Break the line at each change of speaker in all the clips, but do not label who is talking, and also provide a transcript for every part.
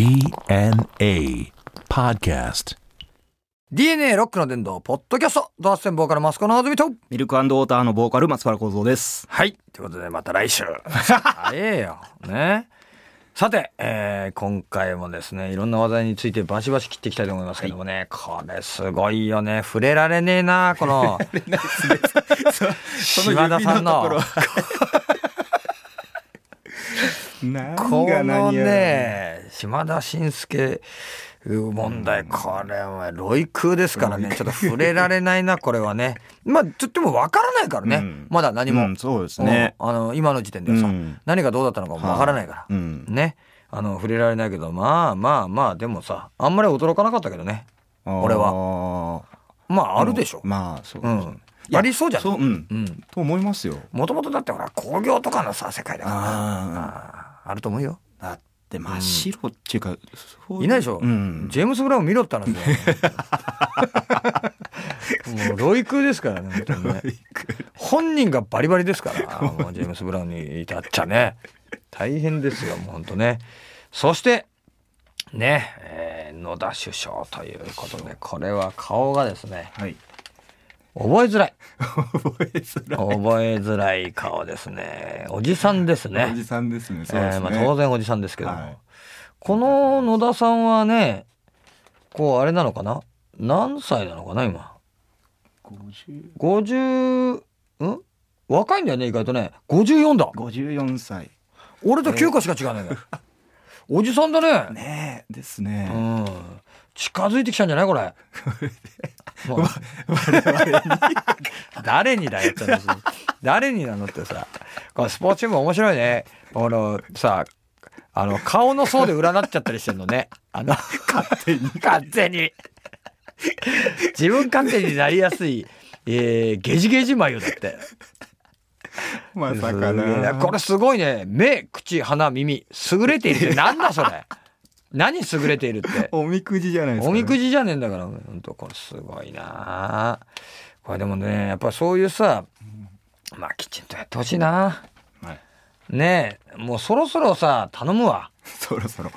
DNA Podcast.
DNA ロックの殿堂、ポッドキャスト、ドアステンボーカルマスコのあずみと。
ミルクウォーターのボーカル松原幸三です。
はい。ということで、また来週。早えよ。ね。さて、えー今回もですね、いろんな話題についてバシバシ切っていきたいと思いますけどもね、これすごいよね。触れられねえな、この、島田さんの、
何
このね、島田紳介問題、これはロイクーですからね、ちょっと触れられないな、これはね。まあ、ちょっともわからないからね、
うん
まだ何も。
うんそうですね
うんあの、今の時点ではさ、
うん
何がどうだったのかもわからないから。
うん
ね。あの、触れられないけど、まあまあまあ、でもさ、あんまり驚かなかったけどね。俺は。
は
まあ、あるでしょ。
まあそうですね
うん。ありそうじゃん。
そううん
うん。
と思いますよ
もともとだってほら、工業とかのさ、世界だからな。
あ
あると思うよ。
だって真っ白っていうか
いないでしょ、
うん。
ジェームス・ブラウン見ろって話だよ。もうロイクですからねね。本人がバリバリですから もう。ジェームス・ブラウンに至っちゃね。大変ですよもう本当ね。そしてね、えー野田首相ということでこれは顔がですね
はい
覚えづらい。
覚えづらい。
覚えづらい顔ですね。おじさんですね。
おじさんですね。そうですね。
えーまあ、当然おじさんですけども、
はい。
この野田さんはねこうあれなのかな？何歳なのかな今
？50
50ん？若いんだよね意外とね。54だ。
54歳。
俺と9個しか違うねんだよ、おじさんだね。
ねえです
う
ね
ん近づいてきたんじゃないこれ。誰にだよって話誰になのってさ。このスポーツチーム面白いね。このさあの顔の層で占っちゃったりしてんのね。あの勝手に。勝手に。自分勝手になりやすい、えー、ゲジゲジ眉だって。
まさかな。
これすごいね。目口鼻耳。優れているってなんだそれ何優れているって？
おみくじじゃないですか。
おみくじじゃねえんだから。本当これすごいな。これでもねやっぱそういうさまあきちんとやってほしいな。
はい。
ねえもうそろそろさ頼むわ。
そろそろ。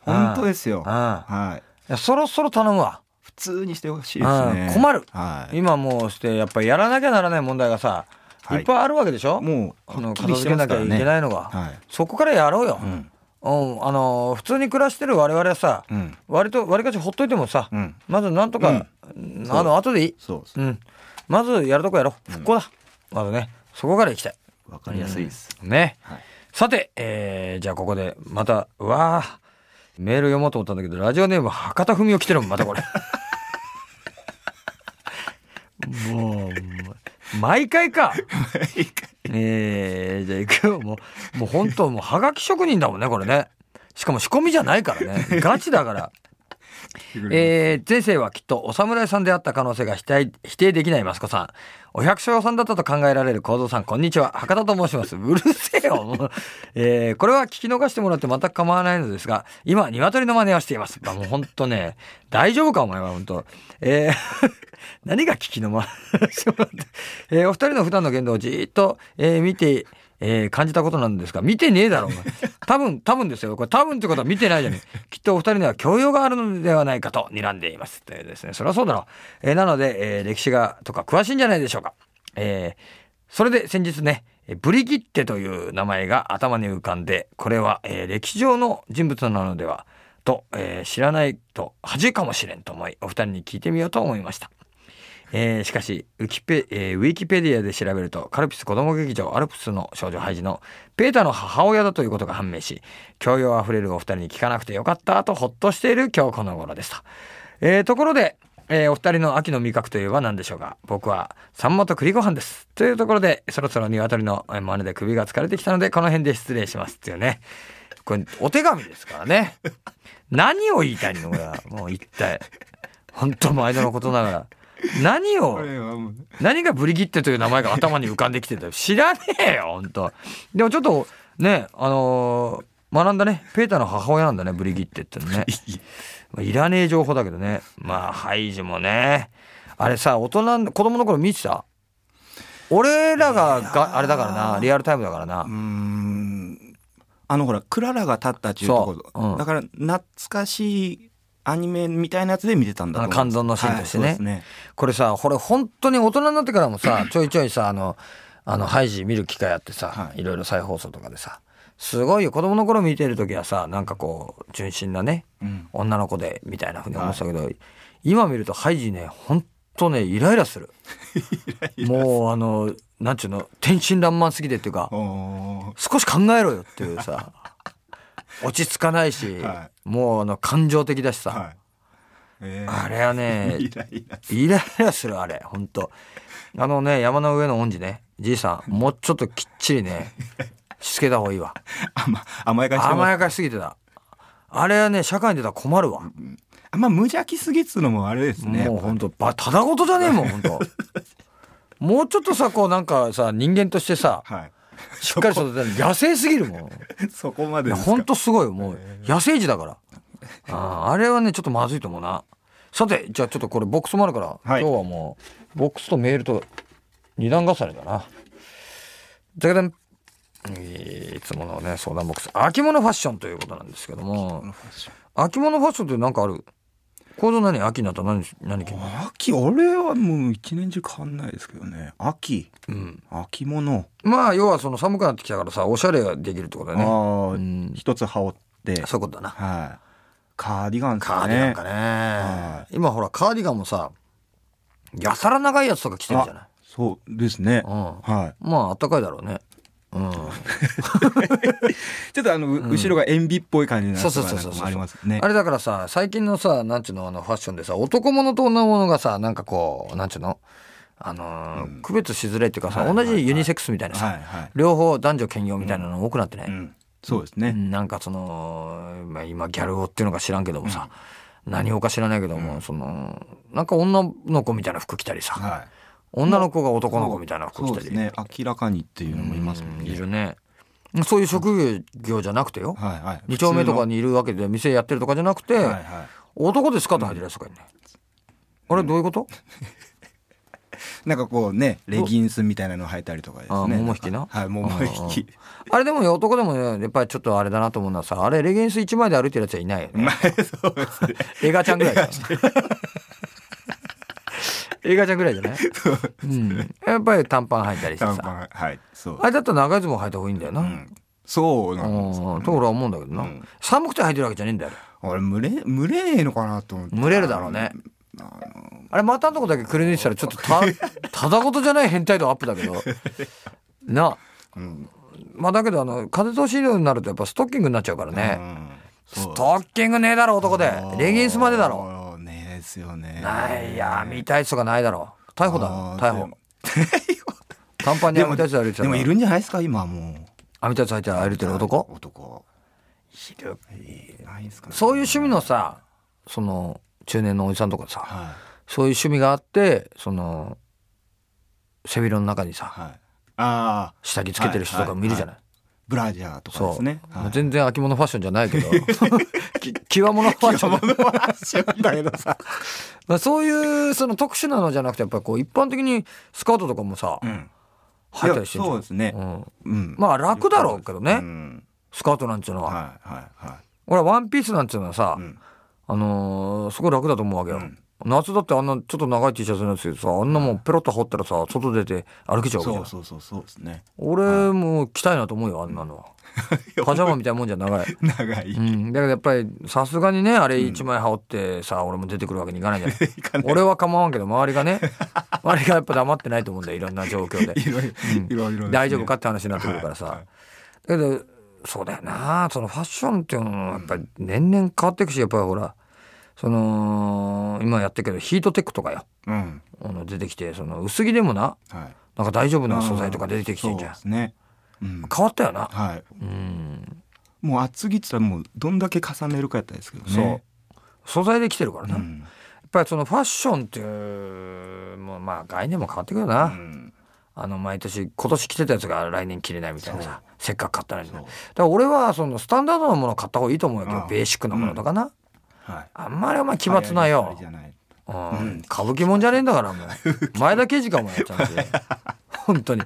本当ですよ。
うん。
はい。
そろそろ頼むわ。
普通にしてほしいですね。
うん困る。
はい。
今もうしてやっぱりやらなきゃならない問題がさ、
はい。
い、っぱいあるわけでしょ？
もう
あの片付けなきゃいけないのが、
はい。
そこからやろうよ、
うん
うん、あの普通に暮らしてる我々はさ、
うん
割と割りかしほっといてもさ、
うん
まずなんとか、
うん
あの後でいい
そう
ん。まずやるとこやろう。復興だ。まずね、そこから行きたい。
わかりやすいです
ね。
はい
さて、えー、じゃあここで、また、うわあメール読もうと思ったんだけど、ラジオネーム博多文雄来てるもん、またこれ。もう、毎回か。えー、じゃあ行くよ。もう、もう本当もう、はがき職人だもんね、これね。しかも仕込みじゃないからね。ガチだから。えー前世はきっとお侍さんであった可能性が否定否定できないマスコさん。お百姓さんだったと考えられる幸三さん、こんにちは。博多と申します。うるせえよ。もうえーこれは聞き逃してもらって全く構わないのですが、今、鶏の真似をしています。まあもう本当ね、大丈夫かお前は本当。えー何が聞きの真似してもらって。えーお二人の普段の言動をじーっと、えー見て、えー感じたことなんですが、見てねえだろ、お前。多分、多分ですよ。これ多分ってことは見てないじゃねえ。きっとお二人には教養があるのではないかと睨んでいます。というですね。そりゃそうだろう。えーなので、えー歴史が、とか詳しいんじゃないでしょうか。えーそれで先日ね、えーブリギッテという名前が頭に浮かんで、これは、えー歴史上の人物なのでは、と、えー知らないと恥かもしれんと思い、お二人に聞いてみようと思いました。えーしかしウキペ、えーウィキペディアで調べるとカルピス子供劇場アルプスの少女ハイジのペータの母親だということが判明し教養あふれるお二人に聞かなくてよかったとほっとしている今日この頃ですと、えーところで、えーお二人の秋の味覚といえば何でしょうか。僕はサンマと栗ご飯です。というところでそろそろ鶏のえー真似で首が疲れてきたのでこの辺で失礼しますっていうね。これお手紙ですからね。何を言いたいのこれは。もう一体。本当毎度のことながら何を？何がブリギッテという名前が頭に浮かんできてたよ。知らねえよ本当でもちょっとねあのー学んだね。ペーターの母親なんだねブリギッテってのね。まあいらねえ情報だけどね。まあハイジもね。あれさ大人子供の頃見てた？俺らががあれだからな。リアルタイムだからな。
うーん。あのほらクララが立ったっていうところ。
うん。
だから懐かしいアニメみたいなやつで見てたんだと思
感動のシーンとしてね。
はいね。
これさこれ本当に大人になってからもさ ちょいちょいさあのあのハイジ見る機会あってさ、
はい。
いろいろ再放送とかでさすごいよ。子供の頃見てる時はさなんかこう純真なね
うん。
女の子でみたいなふうに思ってたけど、今見るとハイジねほんとね イライラする。もうあのなんちゅうの天真爛漫すぎてっていうか少し考えろよっていうさ落ち着かないし、
は
もうあの感情的だしさ、
はい。えー。
あれはね
イライラ
イライラするあれ本当あのね山の上の恩師ね。じいさんもうちょっときっちりね しつけた方がいいわ。
甘甘やかし
甘やかしすぎてた。あれはね社会に出たら困るわ、
あん。ま無邪気すぎっつうのもあれですね
もう本当ばただごとじゃねえもん本当 もうちょっとさこうなんかさ人間としてさ
はい
しっかり育てる野生すぎるもん。
そこまでですか？
本当すごいよもう。野生児だから。あーあれはねちょっとまずいと思うな。さてじゃあちょっとこれボックスもあるから、
はい。
今日はもうボックスとメールと二段重ねだな。じゃけん。いつものね相談ボックス。秋物ファッションということなんですけども。秋物ファッション。って何かある？行動何？秋になったら何何着るの？
秋俺はもう一年中変わんないですけどね。秋。
うん。
秋物。
まあ要はその寒くなってきたからさおしゃれができるってことだよね。
ああ
うん。
一つ羽織って。
そういうことだな。
はい。カーディガンです
カーディガンかね、
は
今ほらカーディガンもさやたら長いやつとか着てるじゃない？
そうですね。
うん。
はい。
まああったかいだろうね。うん
ちょっとあの、う後ろが塩ビっぽい感じのやつ
そうそうそうそう
ありますね
あれだからさ最近のさなんちゅうのあのファッションでさ男物と女物がさなんかこうなんちゅうの？あのー区別しづらいっていうかさ、
はいはいはい。
同じユニセックスみたいなさ、
はいはい。
両方男女兼用みたいなの多くなってね、
うん。そうですね。
うん。なんかその、まあ、今ギャル男っていうのか知らんけどもさ、何をか知らないけども、そのなんか女の子みたいな服着たりさ、
はい。
女の子が男の子みたいな服着たり。
そうですね。明らかにっていうのもいますもん
うん
ね
いるねそういう職業じゃなくてよ、
はいはい。
二丁目とか
に
にいるわけで店やってるとかじゃなくて、
はいはい。
男でスカート履いてるやつとかいるね、あれどういうこと、
なんかこうねレギンスみたいなの履いたりとかですね。
あ桃引きな？
はい桃引き。
あれでもね男でもねやっぱりちょっとあれだなと思うのはさあれレギンス1枚で歩いてるやつはいないよね。
まあそうですね。
映画ちゃんぐらい映画ちゃんぐらいじゃない、うん、やっぱり短パン履いたりして
短
さ
パンはいそう。
あれだったら長いズボン履いた方がいいんだよな、
うん。そうなんです
うん。と俺は思うんだけどな、
うん。
寒くて履いてるわけじゃねえんだよ。
俺蒸れ蒸れねえのかなと思って。
蒸れるだろうね。
あ
れ股のとこだけくり抜いてたらちょっとた ただごとじゃない変態度アップだけど。な。
うん。
まあだけどあの風通し量になるとやっぱストッキングになっちゃうからね、
うん。
ストッキングねえだろ男で。レギンスまでだろ
ですよね。
ないや見たい人がないだろ。逮捕だ逮捕。短パンに網タイツ歩いてたら。
でもいるんじゃないですか今もう。
網タイツ履いて歩いてる男？
男。
いる。
いないですかね。
そういう趣味のさその中年のおじさんとかさ
はい。
そういう趣味があってその背広の中にさ
はい。ああ
下着つけてる人とかもいるじゃない、
ブラジャーとかですね。
まあ全然秋物ファッションじゃないけど。き極物ファッション。だけどさ、まあ、そういうその特殊なのじゃなくてやっぱりこう一般的にスカートとかもさ、
う
いたりして
そうですね。
うん、
うん。
まあ楽だろうけどね、
うん。
スカートなんていうのは、
はいはいはい。
俺はワンピースなんていうのはさ、
うん。
あのーすごい楽だと思うわけよ、
うん
夏だってあんなちょっと長い T シャツのやつでさあんなもんペロッと羽織ったらさ外出て歩けちゃうわけじゃん。
そうそうそうそうですね。
俺も着たいなと思うよあんなのは。パジャマみたいなもんじゃ長い。
長い。
うん、だけどやっぱりさすがにねあれ一枚羽織ってさ、俺も出てくるわけにいかないじゃ ない。俺は構わんけど周りがね。周りがやっぱ黙ってないと思うんだよいろんな状況で。
いろいろ
大丈夫かって話になってくるからさ、
はい。はい
だけどそうだよな。そのファッションっていうのはやっぱり年々変わっていくしやっぱりほらその今やってるけどヒートテックとかよ。
うん。
あの出てきてその薄着でもな
はい。
なんか大丈夫な素材とか出てきてんじゃん。
ね。うん。
変わったよな。
はい。
うん。
もう厚着って言ったらもうどんだけ重ねるかやったですけど
そう。
ね
素材で来てるからな、やっ
うん
ぱりそのファッションっていうもうまあ概念も変わってくるよな、
うん。
あの毎年今年着てたやつが来年着れないみたいなさせっかく買ったのにだから俺はそのスタンダードなものを買った方がいいと思うよ。ベーシックなものとかな、
はい
あんまりお前奇抜なよ。歌舞伎もんじゃねえんだからもう。前田刑事かもやっちゃって本当に。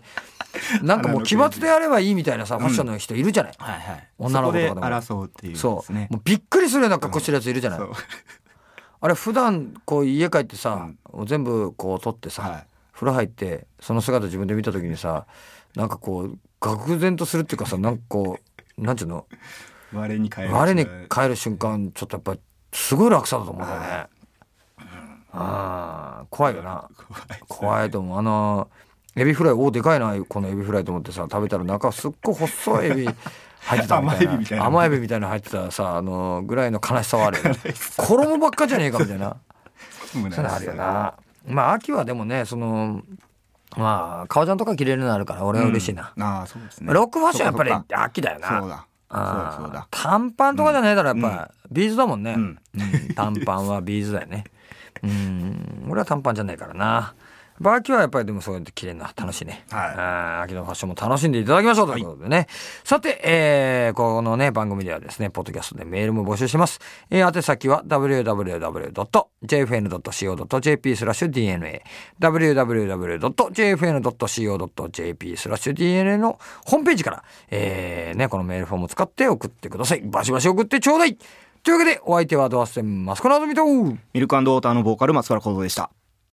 なんかもう奇抜でやればいいみたいなさファッションの人いるじゃない、
はいはい。
女の子とかでも。
そうっていう
そう、もうびっくりするような格好してるやついるじゃない、
そう。
あれ普段こう家帰ってさ、全部こう取ってさ、
はい。
風呂入ってその姿自分で見た時にさなんかこう愕然とするっていうかさなんかこうなんていうの？
我に返る
我に帰る瞬間ちょっとやっぱりすごい楽さだと思うんだよね。ああ怖いよな。怖いと思う。あのエビフライおでかいなこのエビフライと思ってさ食べたら中すっごい細いエビ入ってたみたいな。
甘エビみたいな。
甘エビみたいなの入ってたさあのぐらいの悲しさはあるよね。衣ばっかじゃねえかみたいな。そういうのあるよな。まあ秋はでもねそのまあ革ジャンとか着れるのあるから俺は嬉しいな、
ああそうですね。
ロックファッションやっぱり秋だよな
そうだそうそう
ー
だ
短パンとかじゃねえだろやっぱ、 B'zだもんね、
うん。
うん。短パンは B'z だよね。うん。俺は短パンじゃないからなバーキはやっぱりでもそうやって着れるのは楽しいね、
はい。
秋のファッションも楽しんでいただきましょうということでね、さて、えーこのね番組ではですねポッドキャストでメールも募集してます、えー宛先は www.jfn.co.jp スラッシュ DNA www.jfn.co.jp スラッシュ DNA のホー。ムページから、えーね、このメールフォームを使って送ってください。バシバシ送ってちょうだい。というわけでお相手はドアステンマスコナズミと
ミルクウォーターのボーカル松原幸三でした